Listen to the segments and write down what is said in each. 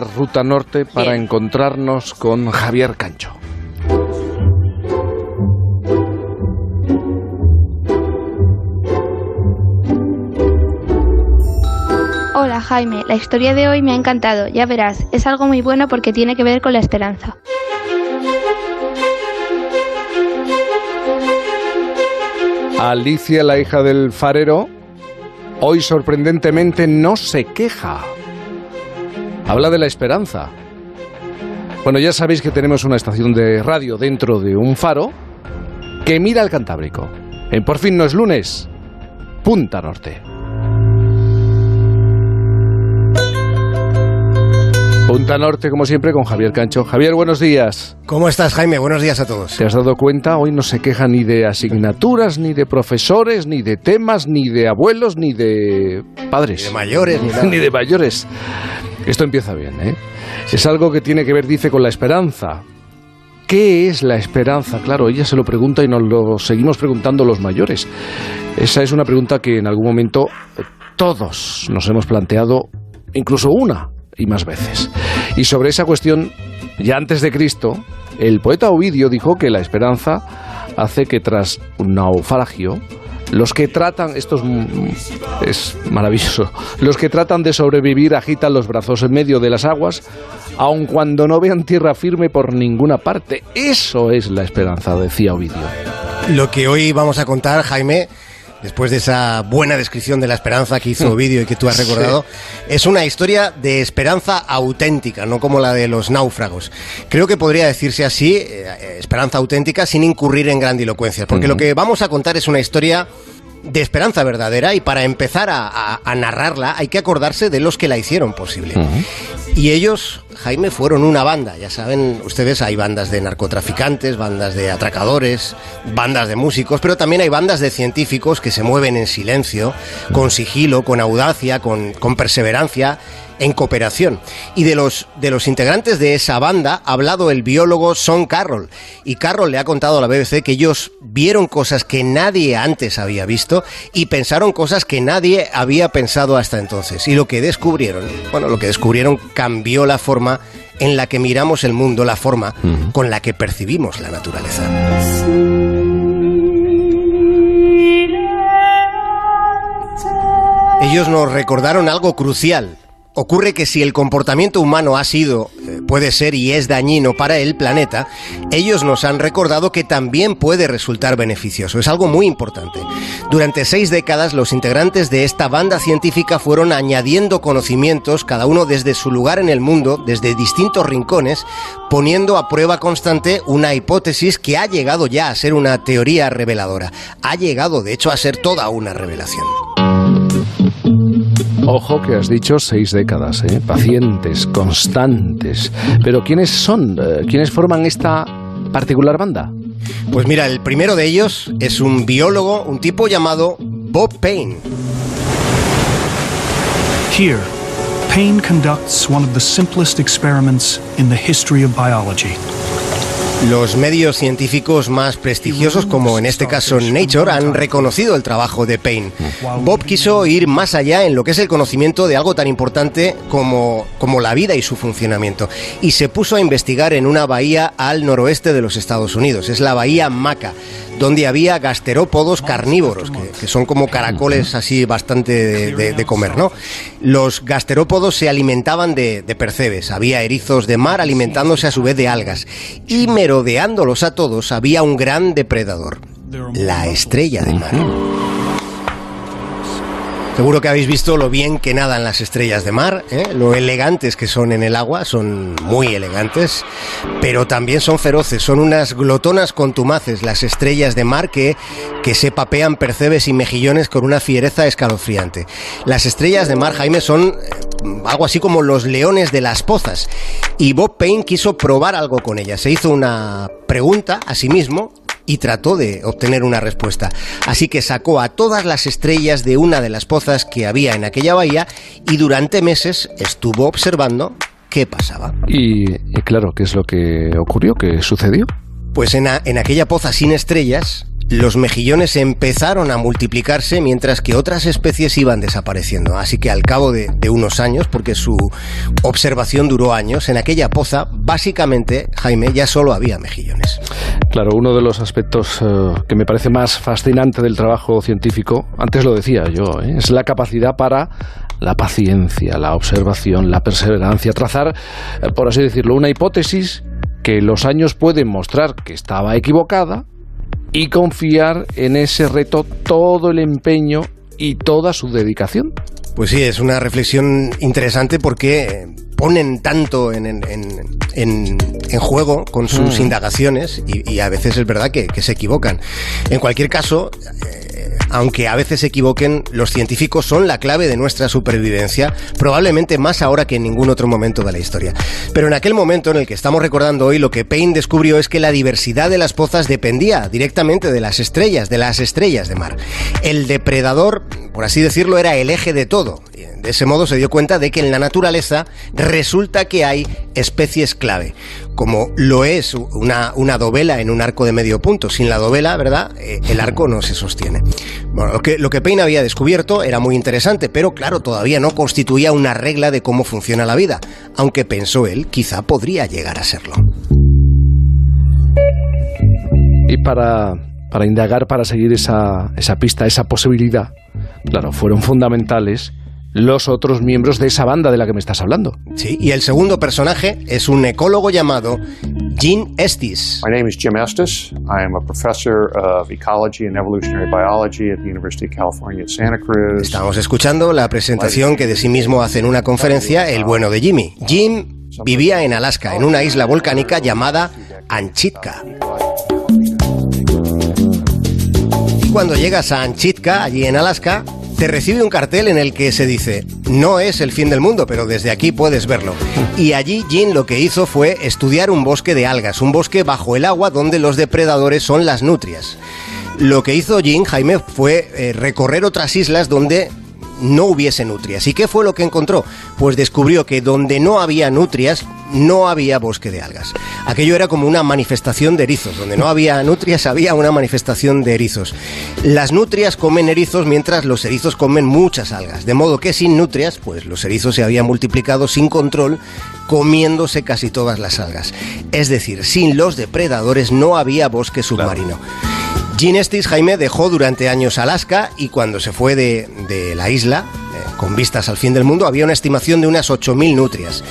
Ruta Norte para encontrarnos con Javier Cancho. Hola Jaime, la historia de hoy me ha encantado, ya verás, es algo muy bueno porque tiene que ver con la esperanza. Alicia, la hija del farero, hoy sorprendentemente no se queja. Habla de la esperanza. Bueno, ya sabéis que tenemos una estación de radio dentro de un faro que mira al Cantábrico. En Por fin no es lunes, Punta Norte. Punta Norte, como siempre, con Javier Cancho. Javier, buenos días. ¿Cómo estás, Jaime? Buenos días a todos. ¿Te has dado cuenta? Hoy no se queja ni de asignaturas, ni de profesores, ni de temas, ni de abuelos, ni de padres. Ni de mayores, ni, nada. ni de mayores. Esto empieza bien, ¿eh? Es algo que tiene que ver, dice, con la esperanza. ¿Qué es la esperanza? Claro, ella se lo pregunta y nos lo seguimos preguntando los mayores. Esa es una pregunta que en algún momento todos nos hemos planteado, incluso una y más veces. Y sobre esa cuestión, ya antes de Cristo, el poeta Ovidio dijo que la esperanza hace que tras un naufragio, los que tratan, esto es, es, maravilloso, los que tratan de sobrevivir agitan los brazos en medio de las aguas, aun cuando no vean tierra firme por ninguna parte. Eso es la esperanza, decía Ovidio. Lo que hoy vamos a contar, Jaime, después de esa buena descripción de la esperanza que hizo Ovidio y que tú has recordado, sí. es una historia de esperanza auténtica, no como la de los náufragos. Creo que podría decirse así, eh, esperanza auténtica, sin incurrir en grandilocuencias, porque uh -huh. lo que vamos a contar es una historia de esperanza verdadera y para empezar a, a, a, narrarla hay que acordarse de los que la hicieron posible. Uh -huh. Y ellos, Jaime, fueron una banda. Ya saben ustedes, hay bandas de narcotraficantes, bandas de atracadores, bandas de músicos, pero también hay bandas de científicos que se mueven en silencio, con sigilo, con audacia, con, perseverancia en cooperación. Y de los, de los integrantes de esa banda ha hablado el biólogo Son Carroll. Y Carroll le ha contado a la BBC que ellos vieron cosas que nadie antes había visto y pensaron cosas que nadie había pensado hasta entonces. Y lo que descubrieron, bueno, lo que descubrieron cambió la forma en la que miramos el mundo, la forma uh -huh. con la que percibimos la naturaleza. Ellos nos recordaron algo crucial Ocurre que si el comportamiento humano ha sido, eh, puede ser y es dañino para el planeta, ellos nos han recordado que también puede resultar beneficioso. Es algo muy importante. Durante seis décadas, los integrantes de esta banda científica fueron añadiendo conocimientos, cada uno desde su lugar en el mundo, desde distintos rincones, poniendo a prueba constante una hipótesis que ha llegado ya a ser una teoría reveladora. Ha llegado, de hecho, a ser toda una revelación. Ojo que has dicho seis décadas, ¿eh? pacientes, constantes. Pero ¿quiénes son? Eh, ¿Quiénes forman esta particular banda? Pues mira, el primero de ellos es un biólogo, un tipo llamado Bob Payne. Here, Payne conducts one of the simplest experiments in the history of biology. Los medios científicos más prestigiosos, como en este caso Nature, han reconocido el trabajo de Payne. Bob quiso ir más allá en lo que es el conocimiento de algo tan importante como, como la vida y su funcionamiento. Y se puso a investigar en una bahía al noroeste de los Estados Unidos. Es la bahía Maca, donde había gasterópodos carnívoros, que, son como caracoles así bastante de, comer, ¿no? Los gasterópodos se alimentaban de, de percebes. Había erizos de mar alimentándose a su vez de algas. Y merodeándolos a todos había un gran depredador, la estrella de mar. Seguro que habéis visto lo bien que nadan las estrellas de mar, ¿eh? lo elegantes que son en el agua, son muy elegantes, pero también son feroces, son unas glotonas contumaces las estrellas de mar que, que se papean percebes y mejillones con una fiereza escalofriante. Las estrellas de mar, Jaime, son algo así como los leones de las pozas, y Bob Payne quiso probar algo con ellas. Se hizo una pregunta a sí mismo y trató de obtener una respuesta. Así que sacó a todas las estrellas de una de las pozas que había en aquella bahía y durante meses estuvo observando qué pasaba. Y, y claro, ¿qué es lo que ocurrió? ¿Qué sucedió? Pues en, a, en aquella poza sin estrellas, los mejillones empezaron a multiplicarse mientras que otras especies iban desapareciendo. Así que al cabo de, unos años, porque su observación duró años, en aquella poza, básicamente, Jaime, ya solo había mejillones. Claro, uno de los aspectos eh, que me parece más fascinante del trabajo científico, antes lo decía yo, ¿eh? es la capacidad para la paciencia, la observación, la perseverancia, trazar, eh, por así decirlo, una hipótesis que los años pueden mostrar que estaba equivocada y confiar en ese reto todo el empeño y toda su dedicación. Pues sí, es una reflexión interesante porque ponen tanto en, juego con sus mm. indagaciones y, a veces es verdad que, que se equivocan. En cualquier caso, aunque a veces se equivoquen, los científicos son la clave de nuestra supervivencia, probablemente más ahora que en ningún otro momento de la historia. Pero en aquel momento en el que estamos recordando hoy, lo que Payne descubrió es que la diversidad de las pozas dependía directamente de las estrellas, de las estrellas de mar. El depredador, por así decirlo, era el eje de todo. De ese modo se dio cuenta de que en la naturaleza resulta que hay especies clave como lo es una, una dovela en un arco de medio punto. Sin la dovela, ¿verdad? Eh, el arco no se sostiene. Bueno, lo que, lo que Payne había descubierto era muy interesante, pero claro, todavía no constituía una regla de cómo funciona la vida, aunque pensó él, quizá podría llegar a serlo. Y para, para indagar, para seguir esa, esa pista, esa posibilidad, claro, fueron fundamentales los otros miembros de esa banda de la que me estás hablando. Sí, y el segundo personaje es un ecólogo llamado Gene Estes. My name is Jim Estes. I am a professor of ecology and evolutionary biology at the University of California at Santa Cruz. Estamos escuchando la presentación que de sí mismo hace en una conferencia el bueno de Jimmy. Jim vivía en Alaska, en una isla volcánica llamada Anchitka. Y cuando llegas a Anchitka, allí en Alaska, te recibe un cartel en el que se dice, no es el fin del mundo, pero desde aquí puedes verlo. Y allí Jin lo que hizo fue estudiar un bosque de algas, un bosque bajo el agua donde los depredadores son las nutrias. Lo que hizo Jin, Jaime, fue eh, recorrer otras islas donde no hubiese nutrias. ¿Y qué fue lo que encontró? Pues descubrió que donde no había nutrias, no había bosque de algas. Aquello era como una manifestación de erizos. Donde no había nutrias, había una manifestación de erizos. Las nutrias comen erizos mientras los erizos comen muchas algas. De modo que sin nutrias, pues los erizos se habían multiplicado sin control, comiéndose casi todas las algas. Es decir, sin los depredadores no había bosque submarino. Gene Estes Jaime dejó durante años Alaska y cuando se fue de, de la isla, eh, con vistas al fin del mundo, había una estimación de unas 8.000 nutrias.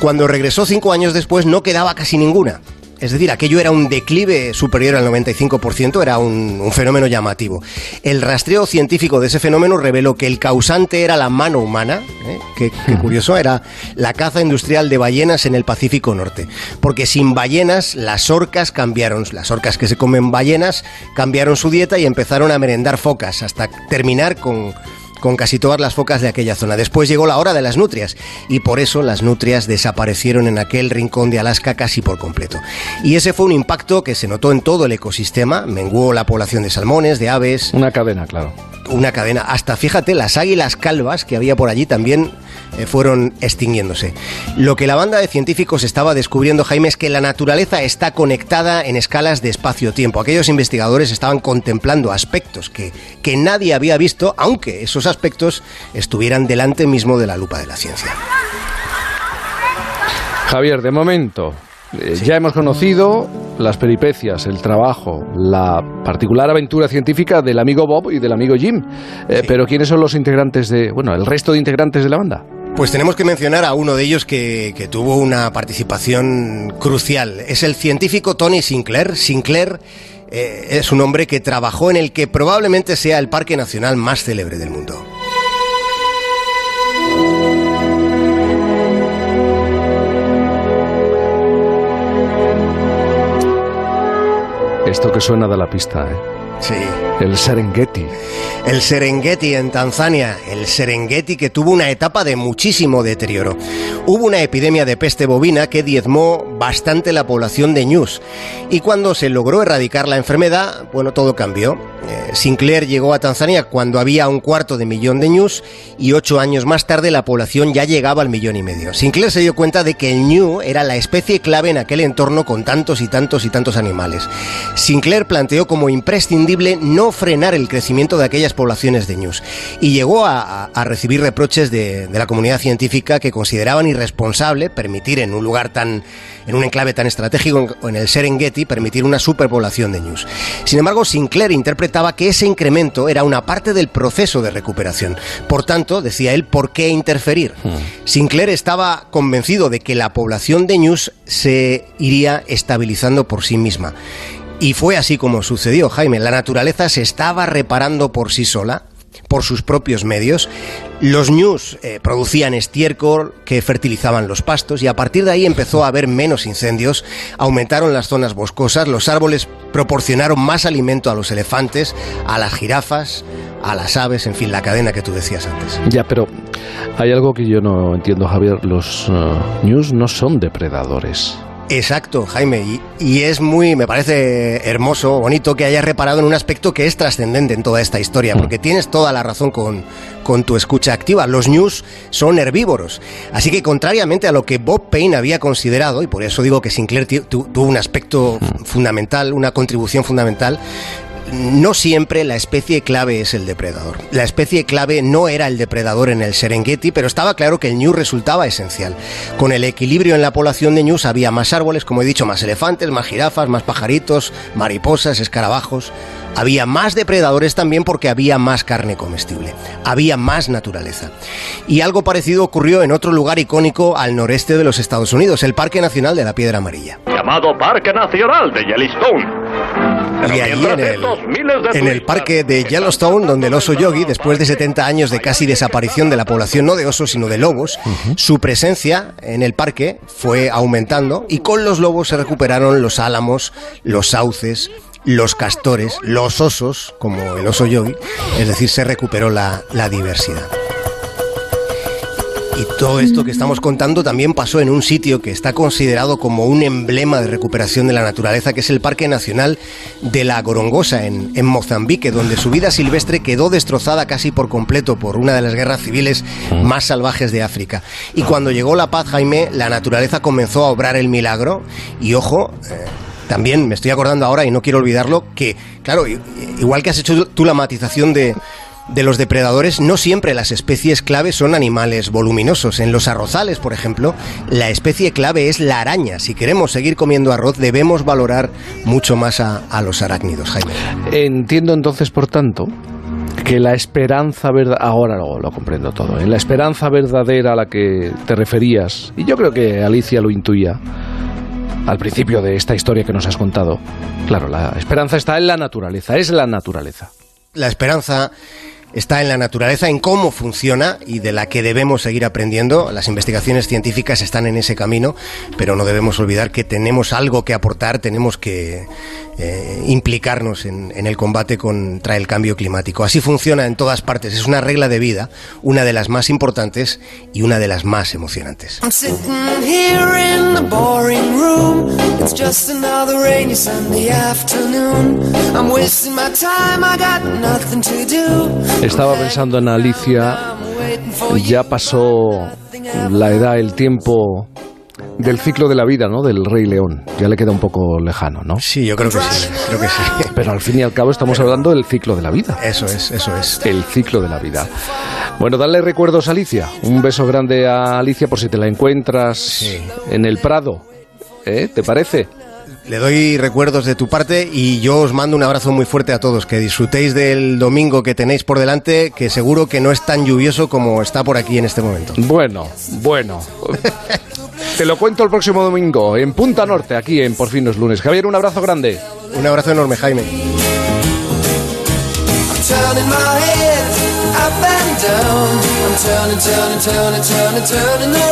Cuando regresó cinco años después no quedaba casi ninguna. Es decir, aquello era un declive superior al 95%, era un, fenómeno llamativo. El rastreo científico de ese fenómeno reveló que el causante era la mano humana, ¿eh? que, curioso, era la caza industrial de ballenas en el Pacífico Norte. Porque sin ballenas, las orcas cambiaron, las orcas que se comen ballenas, cambiaron su dieta y empezaron a merendar focas, hasta terminar con con casi todas las focas de aquella zona. Después llegó la hora de las nutrias y por eso las nutrias desaparecieron en aquel rincón de Alaska casi por completo. Y ese fue un impacto que se notó en todo el ecosistema, menguó la población de salmones, de aves. Una cadena, claro. Una cadena. Hasta fíjate, las águilas calvas que había por allí también eh, fueron extinguiéndose. Lo que la banda de científicos estaba descubriendo, Jaime, es que la naturaleza está conectada en escalas de espacio-tiempo. Aquellos investigadores estaban contemplando aspectos que, que nadie había visto, aunque esos aspectos estuvieran delante mismo de la lupa de la ciencia. Javier, de momento, eh, ya hemos conocido las peripecias, el trabajo, la particular aventura científica del amigo Bob y del amigo Jim. Eh, pero ¿quiénes son los integrantes de, bueno, el resto de integrantes de la banda? Pues tenemos que mencionar a uno de ellos que, tuvo una participación crucial. Es el científico Tony Sinclair. Sinclair eh, es un hombre que trabajó en el que probablemente sea el parque nacional más célebre del mundo. Esto que suena de la pista, ¿eh? Sí. El Serengeti. El Serengeti en Tanzania, el Serengeti que tuvo una etapa de muchísimo deterioro. Hubo una epidemia de peste bovina que diezmó bastante la población de Ñus. Y cuando se logró erradicar la enfermedad, bueno, todo cambió. Eh, Sinclair llegó a Tanzania cuando había un cuarto de millón de Ñus y ocho años más tarde la población ya llegaba al millón y medio. Sinclair se dio cuenta de que el Ñu era la especie clave en aquel entorno con tantos y tantos y tantos animales. Sinclair planteó como imprescindible imprescindible no frenar el crecimiento de aquellas poblaciones de ñus. Y llegó a, a recibir reproches de, de la comunidad científica que consideraban irresponsable permitir en un lugar tan en un enclave tan estratégico en el Serengeti permitir una superpoblación de ñus. Sin embargo, Sinclair interpretaba que ese incremento era una parte del proceso de recuperación. Por tanto, decía él, ¿por qué interferir? Hmm. Sinclair estaba convencido de que la población de ñus se iría estabilizando por sí misma. Y fue así como sucedió, Jaime. La naturaleza se estaba reparando por sí sola por sus propios medios. Los ñus eh, producían estiércol que fertilizaban los pastos y a partir de ahí empezó a haber menos incendios, aumentaron las zonas boscosas, los árboles proporcionaron más alimento a los elefantes, a las jirafas, a las aves, en fin, la cadena que tú decías antes. Ya, pero hay algo que yo no entiendo, Javier. Los eh, no son depredadores. Exacto, Jaime. Y, es muy, me parece hermoso, bonito que hayas reparado en un aspecto que es trascendente en toda esta historia, mm. porque tienes toda la razón con, con tu escucha activa. Los news son herbívoros. Así que, contrariamente a lo que Bob Payne había considerado, y por eso digo que Sinclair tuvo un aspecto mm. fundamental, una contribución fundamental, no siempre la especie clave es el depredador. La especie clave no era el depredador en el Serengeti, pero estaba claro que el ñu resultaba esencial. Con el equilibrio en la población de ñus había más árboles, como he dicho, más elefantes, más jirafas, más pajaritos, mariposas, escarabajos. Había más depredadores también porque había más carne comestible. Había más naturaleza. Y algo parecido ocurrió en otro lugar icónico al noreste de los Estados Unidos, el Parque Nacional de la Piedra Amarilla. Llamado Parque Nacional de Yellowstone y allí en el, en el parque de Yellowstone, donde el oso yogi, después de 70 años de casi desaparición de la población no de osos, sino de lobos, su presencia en el parque fue aumentando y con los lobos se recuperaron los álamos, los sauces, los castores, los osos, como el oso yogi, es decir, se recuperó la, la diversidad. Y todo esto que estamos contando también pasó en un sitio que está considerado como un emblema de recuperación de la naturaleza, que es el Parque Nacional de la Gorongosa, en, en, Mozambique, donde su vida silvestre quedó destrozada casi por completo por una de las guerras civiles más salvajes de África. Y cuando llegó la paz, Jaime, la naturaleza comenzó a obrar el milagro y, ojo, eh, también me estoy acordando ahora y no quiero olvidarlo, que, claro, igual que has hecho tú la matización de de los depredadores, no siempre las especies clave son animales voluminosos. En los arrozales, por ejemplo, la especie clave es la araña. Si queremos seguir comiendo arroz, debemos valorar mucho más a, los arácnidos, Jaime. Entiendo entonces, por tanto, que la esperanza verdadera, ahora lo, comprendo todo, ¿eh? la esperanza verdadera a la que te referías, y yo creo que Alicia lo intuía al principio de esta historia que nos has contado, claro, la esperanza está en la naturaleza, es la naturaleza. La esperanza está en la naturaleza, en cómo funciona y de la que debemos seguir aprendiendo. Las investigaciones científicas están en ese camino, pero no debemos olvidar que tenemos algo que aportar, tenemos que eh, implicarnos en, el combate contra el cambio climático. Así funciona en todas partes, es una regla de vida, una de las más importantes y una de las más emocionantes. Estaba pensando en Alicia, ya pasó la edad, el tiempo del ciclo de la vida, ¿no? Del Rey León. Ya le queda un poco lejano, ¿no? Sí, yo creo que sí, creo que sí. Pero al fin y al cabo estamos hablando del ciclo de la vida. Eso es, eso es. El ciclo de la vida. Bueno, dale recuerdos a Alicia. Un beso grande a Alicia por si te la encuentras en el Prado. ¿Eh? ¿Te parece? Le doy recuerdos de tu parte y yo os mando un abrazo muy fuerte a todos. Que disfrutéis del domingo que tenéis por delante, que seguro que no es tan lluvioso como está por aquí en este momento. Bueno, bueno. Te lo cuento el próximo domingo en Punta Norte, aquí en Por fin los lunes. Javier, un abrazo grande. Un abrazo enorme, Jaime.